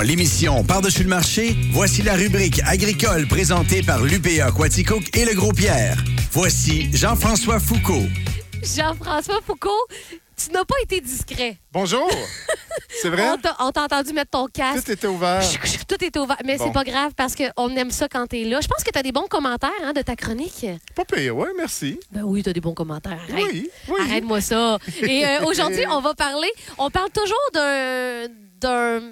Dans l'émission Par-dessus le marché, voici la rubrique agricole présentée par l'UPA Quaticook et le Gros Pierre. Voici Jean-François Foucault. Jean-François Foucault, tu n'as pas été discret. Bonjour! C'est vrai? On t'a entendu mettre ton casque. Tout était ouvert. Tout est ouvert. Mais Bon. c'est pas grave parce qu'on aime ça quand t'es là. Je pense que t'as des bons commentaires hein, de ta chronique. Pas pire, oui, merci. Ben oui, t'as des bons commentaires. Arrête. Oui, oui. Arrête-moi ça. Et euh, aujourd'hui, on va parler. On parle toujours d'un.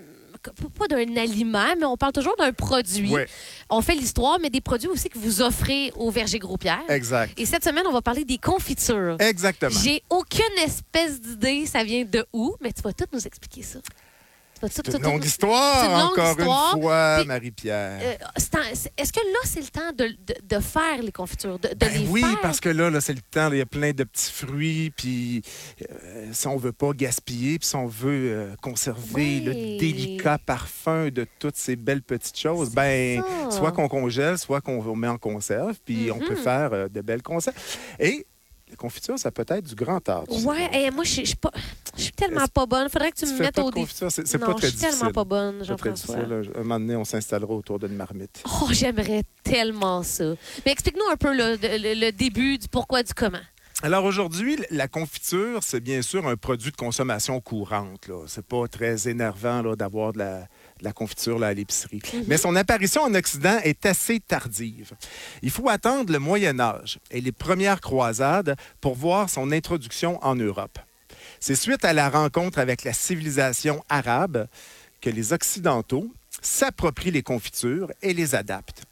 Pas d'un aliment, mais on parle toujours d'un produit. Oui. On fait l'histoire, mais des produits aussi que vous offrez au Verger Gros-Pierre. Exact. Et cette semaine, on va parler des confitures. Exactement. J'ai aucune espèce d'idée, ça vient de où, mais tu vas tout nous expliquer ça. C'est une longue histoire, C'est une longue encore histoire. une fois, Marie-Pierre. Euh, Est-ce que là, c'est le temps de, de- de faire les confitures, de, de Ben les oui, faire? parce que là, là c'est le temps. Il y a plein de petits fruits. Puis euh, si on veut pas gaspiller, puis si on veut euh, conserver Oui. le délicat parfum de toutes ces belles petites choses, ben ça. soit qu'on congèle, soit qu'on met en conserve. Puis on peut Mhm. faire de belles conserves. Et la confiture, ça peut être du grand art. Ouais, et moi, je suis- pas- je suis tellement pas bonne. Faudrait que tu, Tu me mettes pas au défi. confiture, c'est pas très je suis tellement difficile. pas bonne, Jean-François. difficile. Un moment donné, on s'installera autour d'une marmite. Oh, j'aimerais tellement ça. Mais explique-nous un peu le, le- le début du pourquoi, du comment. Alors aujourd'hui, la confiture, c'est bien sûr un produit de consommation courante. C'est pas très énervant d'avoir de la, de la confiture là, à l'épicerie. Mais son apparition en Occident est assez tardive. Il faut attendre le Moyen Âge et les premières croisades pour voir son introduction en Europe. C'est suite à la rencontre avec la civilisation arabe que les Occidentaux s'approprient les confitures et les adaptent.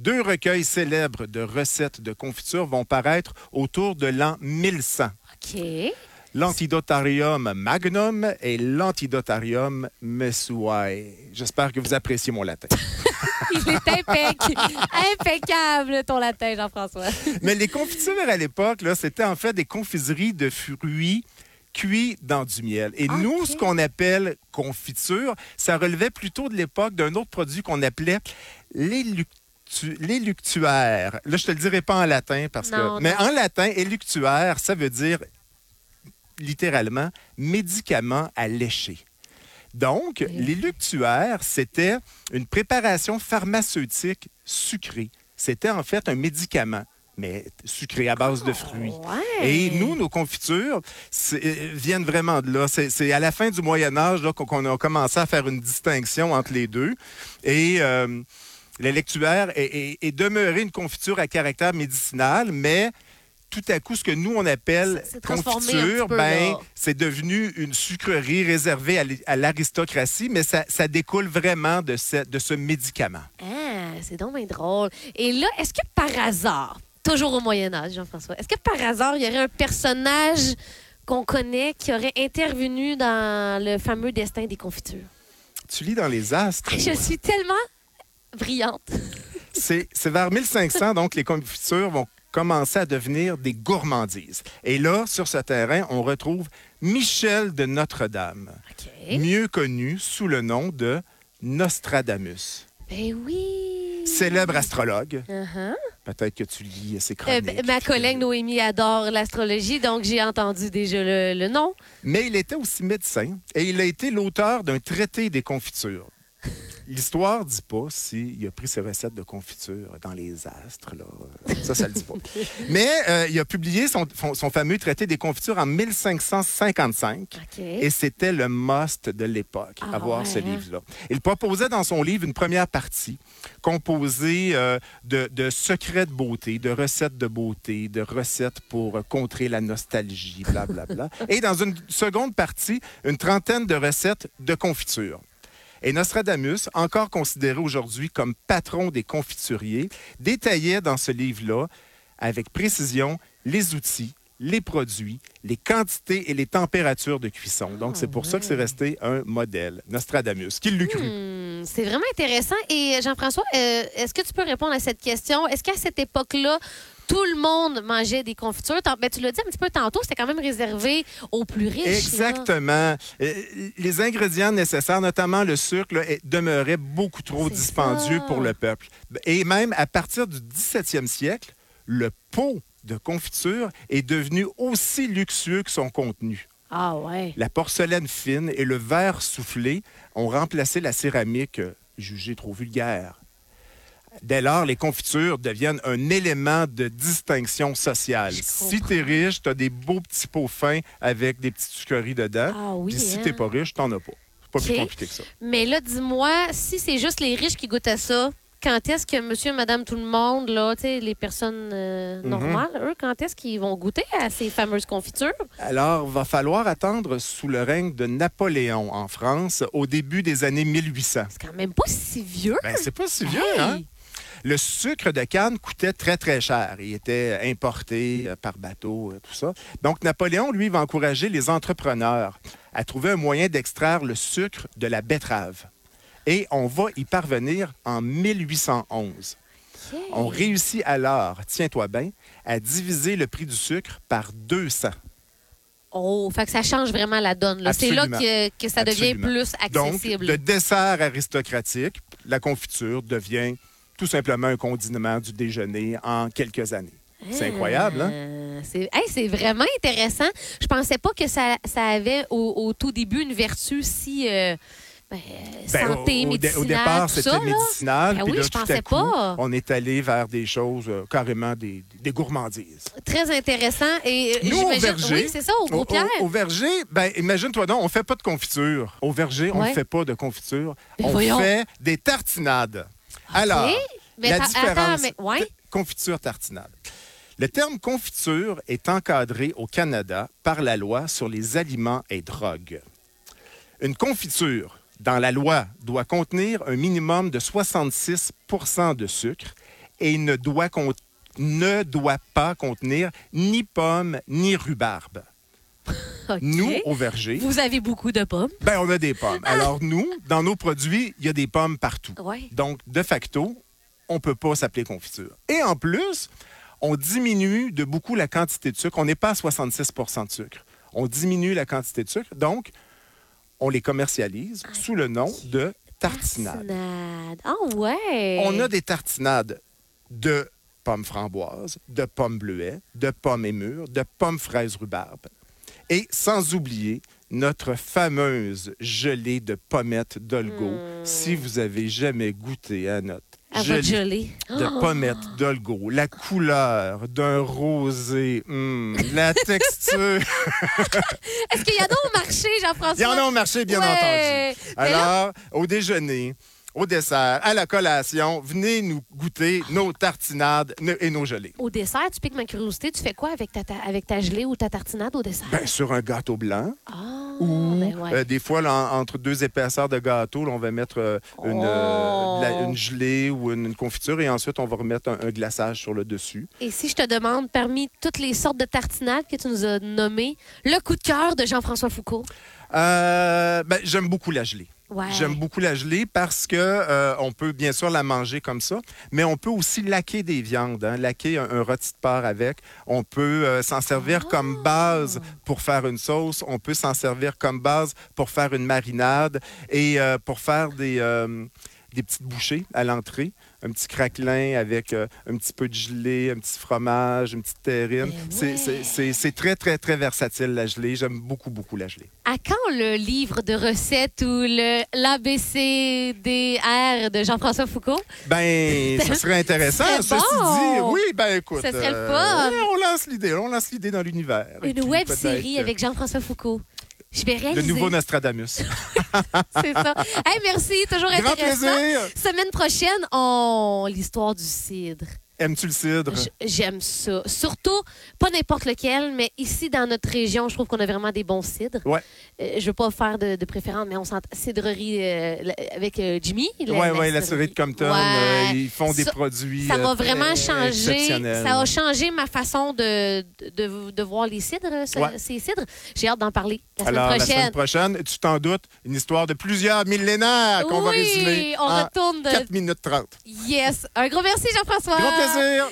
Deux recueils célèbres de recettes de confiture vont paraître autour de l'an 1100. OK. L'Antidotarium Magnum et l'Antidotarium Messuae. J'espère que vous appréciez mon latin. Il est impec- impeccable, ton latin, Jean-François. Mais les confitures à l'époque, c'était en fait des confiseries de fruits cuits dans du miel. Et nous, ce qu'on appelle confiture, ça relevait plutôt de l'époque d'un autre produit qu'on appelait l'éluctu- l'éluctuaire. Là, je te le dirai pas en latin parce Non, que... Mais non. en latin, éluctuaire, ça veut dire littéralement médicament à lécher. Donc, l'éluctuaire, c'était une préparation pharmaceutique sucrée. C'était en fait un médicament, mais sucré à base de fruits. Ouais. Et nous, nos confitures euh, viennent vraiment de là. C'est à la fin du Moyen Âge qu'on a commencé à faire une distinction entre les deux. Et euh, l'électuaire est, est- est demeuré une confiture à caractère médicinal, mais tout à coup, ce que nous, on appelle confiture, peu, ben, c'est devenu une sucrerie réservée à l'aristocratie, mais ça, ça découle vraiment de ce, de ce médicament. Ah, c'est donc bien drôle. Et là, est-ce que par hasard, toujours au Moyen Âge, Jean-François, est-ce que par hasard, il y aurait un personnage qu'on connaît qui aurait intervenu dans le fameux destin des confitures? Tu lis dans les astres. Ah, je suis tellement brillante. C'est vers 1500, donc les confitures vont commencer à devenir des gourmandises. Et là, sur ce terrain, on retrouve Michel de Notre-Dame, mieux connu sous le nom de Nostradamus. Ben oui. Célèbre astrologue. Uh-huh. Peut-être que tu lis ses Euh, chroniques. ben, ma collègue Noémie adore l'astrologie, donc j'ai entendu déjà le, le nom. Mais il était aussi médecin et il a été l'auteur d'un traité des confitures. L'histoire dit pas s'il a pris ses recettes de confiture dans les astres. Là. Ça, ça le dit pas. Mais euh, il a publié son, fameux traité des confitures en 1555. OK. Et c'était le must de l'époque, Ah avoir ce ouais, hein? livre-là. Il proposait dans son livre une première partie composée euh, de, de secrets de beauté, de recettes de beauté, de recettes pour euh, contrer la nostalgie, blablabla. Et dans une seconde partie, une trentaine de recettes de confiture. Et Nostradamus, encore considéré aujourd'hui comme patron des confituriers, détaillait dans ce livre-là, avec précision, les outils, les produits, les quantités et les températures de cuisson. Donc, c'est pour ça que c'est resté un modèle. Nostradamus, qui l'a cru? Hmm, c'est vraiment intéressant. Et Jean-François, euh, est-ce que tu peux répondre à cette question? Est-ce qu'à cette époque-là, tout le monde mangeait des confitures? Tant- ben, tu l'as dit un petit peu tantôt, c'était quand même réservé aux plus riches. Exactement. Les ingrédients nécessaires, notamment le sucre, là, demeuraient beaucoup trop dispendieux ça. pour le peuple. Et même à partir du 17e siècle, le pot de confiture est devenu aussi luxueux que son contenu. Ah ouais. La porcelaine fine et le verre soufflé ont remplacé la céramique euh, jugée trop vulgaire. Dès lors, les confitures deviennent un élément de distinction sociale. Si comprends. tu es riche, tu as des beaux petits pots fins avec des petites sucreries dedans. Ah oui, Puis si hein? tu pas riche, tu n'en as pas. C'est pas plus compliqué que ça. Mais là, dis-moi, si c'est juste les riches qui goûtent à ça, quand est-ce que monsieur, madame, tout le monde, là, les personnes euh, Mhm. normales, eux, quand est-ce qu'ils vont goûter à ces fameuses confitures? Alors, va falloir attendre sous le règne de Napoléon en France au début des années 1800. C'est quand même pas si vieux. Ben, c'est pas si vieux, Hey! hein? Le sucre de canne coûtait très, très cher. Il était importé euh, par bateau, euh, tout ça. Donc, Napoléon, lui, va encourager les entrepreneurs à trouver un moyen d'extraire le sucre de la betterave. Et on va y parvenir en 1811. OK. On réussit alors, tiens-toi bien, à diviser le prix du sucre par 200. Oh, fait que ça change vraiment la donne. C'est là que, que ça devient plus Donc, accessible. le dessert aristocratique, la confiture, devient tout simplement un condiment du déjeuner en quelques années. C'est incroyable, hein? Euh, C'est hey, vraiment intéressant. Je pensais pas que ça, ça avait au, au tout début une vertu si euh, ben, Ben, santé, au, médicinale, au départ, tout c'était médicinal. Ben oui, là, je à pensais coup, pas. on est allé vers des choses euh, carrément des, des gourmandises. Très intéressant. Et Nous, au verger, Oui, c'est ça, au gros Pierre. Au, au verger, ben, imagine-toi donc, on fait pas de confiture. Au verger, on Ouais. ne fait pas de confiture. Ben on voyons. fait des tartinades. Alors. Mais la différence... attends, mais- ouais. t- Confiture tartinade. Le terme confiture est encadré au Canada par la loi sur les aliments et drogues. Une confiture, dans la loi, doit contenir un minimum de 66 de sucre et ne doit, ne doit pas contenir ni pommes ni rhubarbe. OK. Nous, au verger, Vous avez beaucoup de pommes. ben, on a des pommes. Alors, nous, dans nos produits, il y a des pommes partout. Donc, de facto, on ne peut pas s'appeler confiture. Et en plus, on diminue de beaucoup la quantité de sucre. On n'est pas à 66% de sucre. On diminue la quantité de sucre. Donc, on les commercialise sous le nom de tartinade. Tartinade. Ah ouais. On a des tartinades de pommes framboises, de pommes bleuets, de pommes émures, de pommes fraises rhubarbe. Et sans oublier notre fameuse gelée de pommettes d'Olgo. Si vous avez jamais goûté à notre À gelée gelée. de Oh! pommettes d'Olgo, la couleur d'un rosé, hum, la texture. Est-ce qu'il y en a au marché, Jean-François? Il y en a au marché, bien Ouais. entendu. Là- Alors, au déjeuner, au dessert, à la collation, venez nous goûter nos tartinades et nos gelées. Au dessert, tu piques ma curiosité. Tu fais quoi avec ta, ta- avec ta gelée ou ta tartinade au dessert? Ben, sur un gâteau blanc ah, ou ben ouais. euh, des fois, là, entre deux épaisseurs de gâteau, là, on va mettre euh, une, euh, la- Oh. une gelée ou une, une confiture et ensuite, on va remettre un, un glaçage sur le dessus. Et si je te demande, parmi toutes les sortes de tartinades que tu nous as nommées, le coup de cœur de Jean-François Foucault? Ben, J'aime beaucoup la gelée. Ouais. J'aime beaucoup la gelée parce que euh, on peut bien sûr la manger comme ça, mais on peut aussi laquer des viandes, hein, laquer un, un rôti de porc avec. On peut euh, s'en servir comme base pour faire une sauce. On peut s'en servir comme base pour faire une marinade et euh, pour faire des, des petites bouchées à l'entrée. Un petit craquelin avec euh, un petit peu de gelée, un petit fromage, une petite terrine. Ben C'est- ouais. très, très, très versatile, la gelée. J'aime beaucoup, beaucoup la gelée. À quand le livre de recettes ou l'ABCDR de Jean-François Foucault? Ben, ça serait intéressant. Ceci bon. dit, oui, ben écoute. Ça serait le fun. oui, on lance l'idée, on lance l'idée dans l'univers. Une puis web peut-être, série euh, avec Jean-François Foucault. Je vais Le réaliser. nouveau Nostradamus. C'est ça. Hey, merci, toujours Grand intéressant. plaisir. Semaine prochaine, on l'histoire du cidre. Aimes-tu le cidre? J'aime ça. Surtout, pas n'importe lequel, mais ici, dans notre région, je trouve qu'on a vraiment des bons cidres. Ouais. Euh, je veux pas faire de, de préférence, mais on s'entend. Cidrerie euh, la- avec euh, Jimmy. Oui, oui, la série de Compton, Ouais. euh, ils font des Ça- produits. Ça va vraiment exceptionnels. Ça a changé ma façon de, de, de voir les cidres, ce- Ouais. ces cidres. J'ai hâte d'en parler la semaine Alors, la prochaine. semaine prochaine, tu t'en doutes, une histoire de plusieurs millénaires qu'on va Oui, résumer on en retourne de- 4 minutes 30. Yes. Un gros merci, Jean-François. Plaisir!